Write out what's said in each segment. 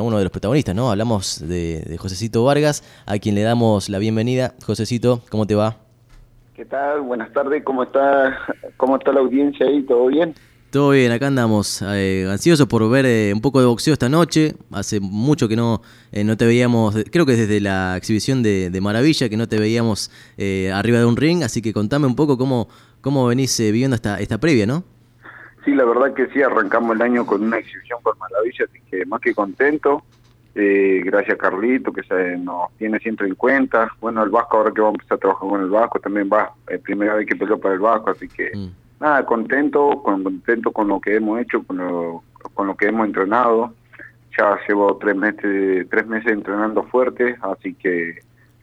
uno de los protagonistas, ¿no? Hablamos de, de Josecito Vargas, a quien le damos la bienvenida. Josecito, ¿cómo te va? ¿Qué tal? Buenas tardes, ¿cómo está, cómo está la audiencia ahí? ¿Todo bien? Todo bien, acá andamos eh, ansiosos por ver eh, un poco de boxeo esta noche. Hace mucho que no, eh, no te veíamos, creo que desde la exhibición de, de Maravilla, que no te veíamos eh, arriba de un ring, así que contame un poco cómo, cómo venís eh, viviendo esta, esta previa, ¿no? Sí, la verdad que sí, arrancamos el año con una exhibición con Maravilla, así que más que contento. Eh, gracias a Carlito, que se nos tiene siempre en cuenta. Bueno, el Vasco, ahora que vamos a empezar a trabajar con el Vasco, también va, es primera vez que peleó para el Vasco, así que Mm. nada, contento, con, contento con lo que hemos hecho, con lo, con lo que hemos entrenado. Ya llevo tres meses, tres meses entrenando fuerte, así que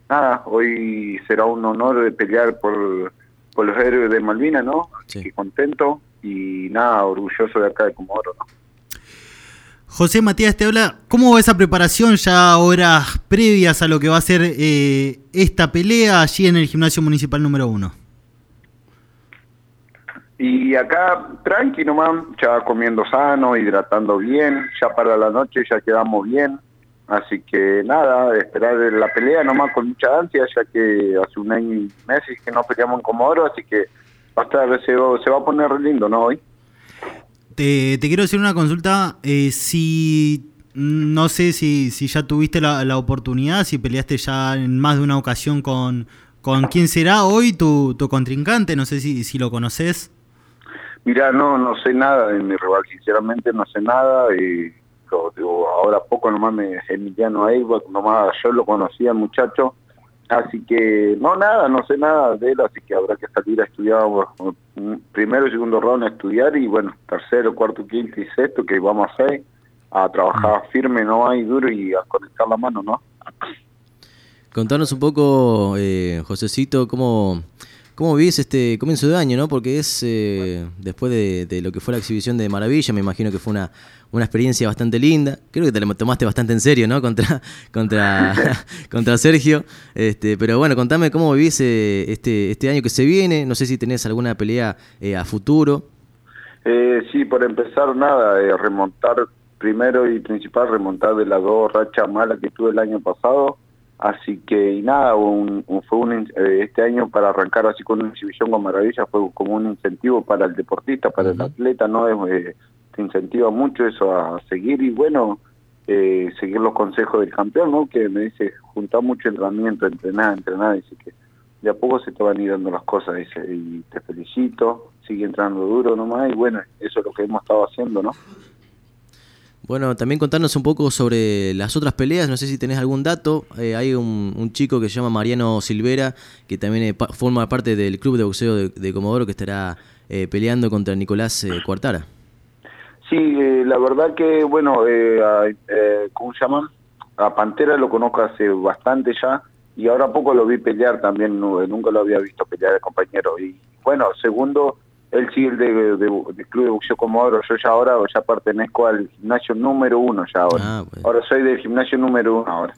nada, hoy será un honor de pelear por, por los héroes de Malvinas, ¿no? Así Sí. que contento y nada, orgulloso de acá de Comodoro, ¿no? José Matías te habla, ¿cómo va esa preparación ya horas previas a lo que va a ser eh, esta pelea allí en el gimnasio municipal número uno? Y acá, tranqui nomás, ya comiendo sano, hidratando bien, ya para la noche ya quedamos bien. Así que nada, esperar la pelea nomás con mucha ansia, ya que hace un año y meses que no peleamos en Comodoro, así que va a estar, se, va- se va a poner lindo, ¿no? Hoy. Te, te quiero hacer una consulta, eh, si no sé si, si ya tuviste la, la oportunidad, si peleaste ya en más de una ocasión con, con quién será hoy tu, tu contrincante, no sé si, si lo conoces. Mira, no, no sé nada de mi rival, sinceramente no sé nada. Y, ahora poco nomás me Emiliano Eibar, nomás yo lo conocía, muchacho. Así que, no, nada, no sé nada de él, así que habrá que salir a estudiar un primero y segundo round a estudiar y bueno, tercero, cuarto, quinto y sexto que vamos a hacer, a trabajar firme, no hay duro y a conectar la mano, ¿no? Contanos un poco, eh, Josecito, cómo, cómo vivís este comienzo de año, ¿no? Porque es eh, después de, de lo que fue la exhibición de Maravilla, me imagino que fue una, una experiencia bastante linda. Creo que te la tomaste bastante en serio, ¿no? Contra, contra, contra Sergio. Este, pero bueno, contame cómo vivís eh, este, este año que se viene. No sé si tenés alguna pelea eh, a futuro. Eh, sí, por empezar, nada, eh, remontar primero y principal, remontar de las dos rachas malas que tuve el año pasado. Así que, y nada, un, un- fue un, eh, este año para arrancar así con una exhibición con Maravilla fue como un incentivo para el deportista, para el atleta, ¿no? Es, eh, te incentiva mucho eso a seguir y bueno, eh, seguir los consejos del campeón, ¿no? Que me dice, juntar mucho entrenamiento, entrenar, entrenar, dice que de a poco se te van a ir dando las cosas, dice, y te felicito, sigue entrenando duro nomás, y bueno, eso es lo que hemos estado haciendo, ¿no? Bueno, también contarnos un poco sobre las otras peleas, no sé si tenés algún dato. Eh, hay un, chico que se llama Mariano Silvera, que también pa- forma parte del club de boxeo de, Comodoro, que estará eh, peleando contra Nicolás eh, Cuartara. Sí, eh, la verdad que, bueno, ¿cómo se llama? A Pantera lo conozco hace bastante ya, y ahora poco lo vi pelear también, nunca lo había visto pelear el compañero. Y bueno, segundo, él sigue el de, de- del Club de Boxeo Comodoro, yo ya ahora ya pertenezco al gimnasio número uno ya ahora. Ah, bueno. Ahora soy del gimnasio número uno ahora.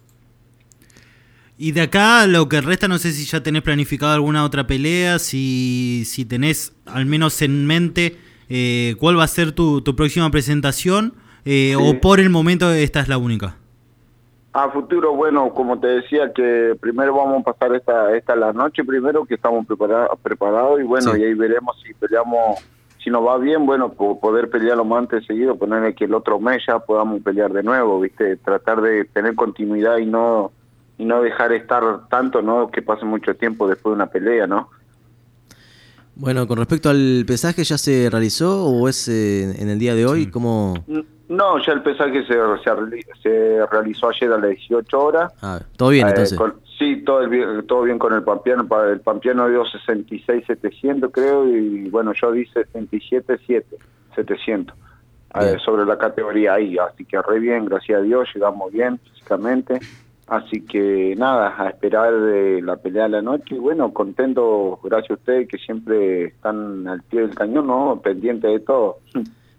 Y de acá lo que resta, no sé si ya tenés planificado alguna otra pelea, si, si tenés al menos en mente eh, cuál va a ser tu, tu próxima presentación, eh, Sí. o por el momento esta es la única. A futuro, bueno, como te decía, que primero vamos a pasar esta esta la noche primero, que estamos prepara- preparados y bueno, Sí. y ahí veremos si peleamos, si nos va bien, bueno, po- poder pelear lo más antes seguido, ponerle que el otro mes ya podamos pelear de nuevo, ¿viste? Tratar de tener continuidad y no y no dejar estar tanto, ¿no? Que pase mucho tiempo después de una pelea, ¿no? Bueno, con respecto al pesaje, ¿ya se realizó o es eh, en el día de hoy? ¿Cómo? No, ya el pesaje se, se, reali- se realizó ayer a las 18 horas. Ah, todo bien, Eh, entonces. con- sí, todo, el bien, todo bien con el Pampiano. Pa- El Pampiano dio 66,700 creo y bueno, yo di 67,700 700 eh, sobre la categoría ahí. Así que re bien, gracias a Dios, llegamos bien físicamente. Así que nada, a esperar de la pelea de la noche y bueno, contento, gracias a ustedes que siempre están al pie del cañón, ¿no? Pendiente de todo.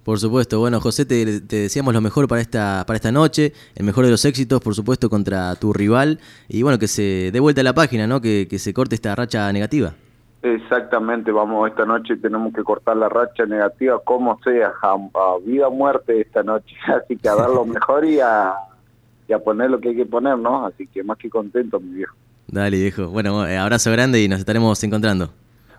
Por supuesto, bueno José, te, te deseamos lo mejor para esta, para esta noche, el mejor de los éxitos, por supuesto, contra tu rival, y bueno, que se dé vuelta a la página, ¿no? Que, que se corte esta racha negativa. Exactamente, vamos, esta noche tenemos que cortar la racha negativa como sea, a, a vida o muerte esta noche, así que a dar lo mejor y a, y a poner lo que hay que poner, ¿no? Así que más que contento, mi viejo. Dale, viejo. Bueno, eh, abrazo grande y nos estaremos encontrando.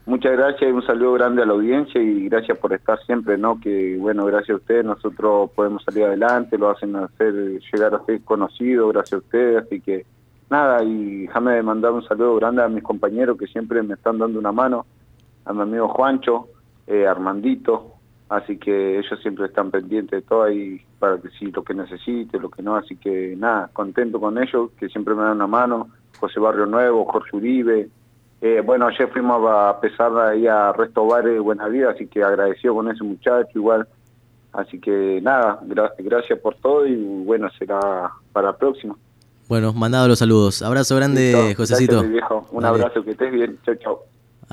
Muchas gracias y un saludo grande a la audiencia y gracias por estar siempre, ¿no? Que bueno, gracias a ustedes nosotros podemos salir adelante, lo hacen hacer llegar a ser conocido, gracias a ustedes, así que nada, y déjame mandar un saludo grande a mis compañeros que siempre me están dando una mano, a mi amigo Juancho, eh, Armandito, así que ellos siempre están pendientes de todo y para que lo que necesite, lo que no, así que nada, contento con ellos, que siempre me dan una mano, José Barrio Nuevo, Jorge Uribe, eh, bueno, ayer fuimos a pesar ahí a Resto Bares de Buena Vida, así que agradecido con ese muchacho igual. Así que nada, gracias por todo y bueno, será para la próxima. Bueno, mandado los saludos. Abrazo grande, Josecito. Un abrazo, que estés bien. Chau, chau.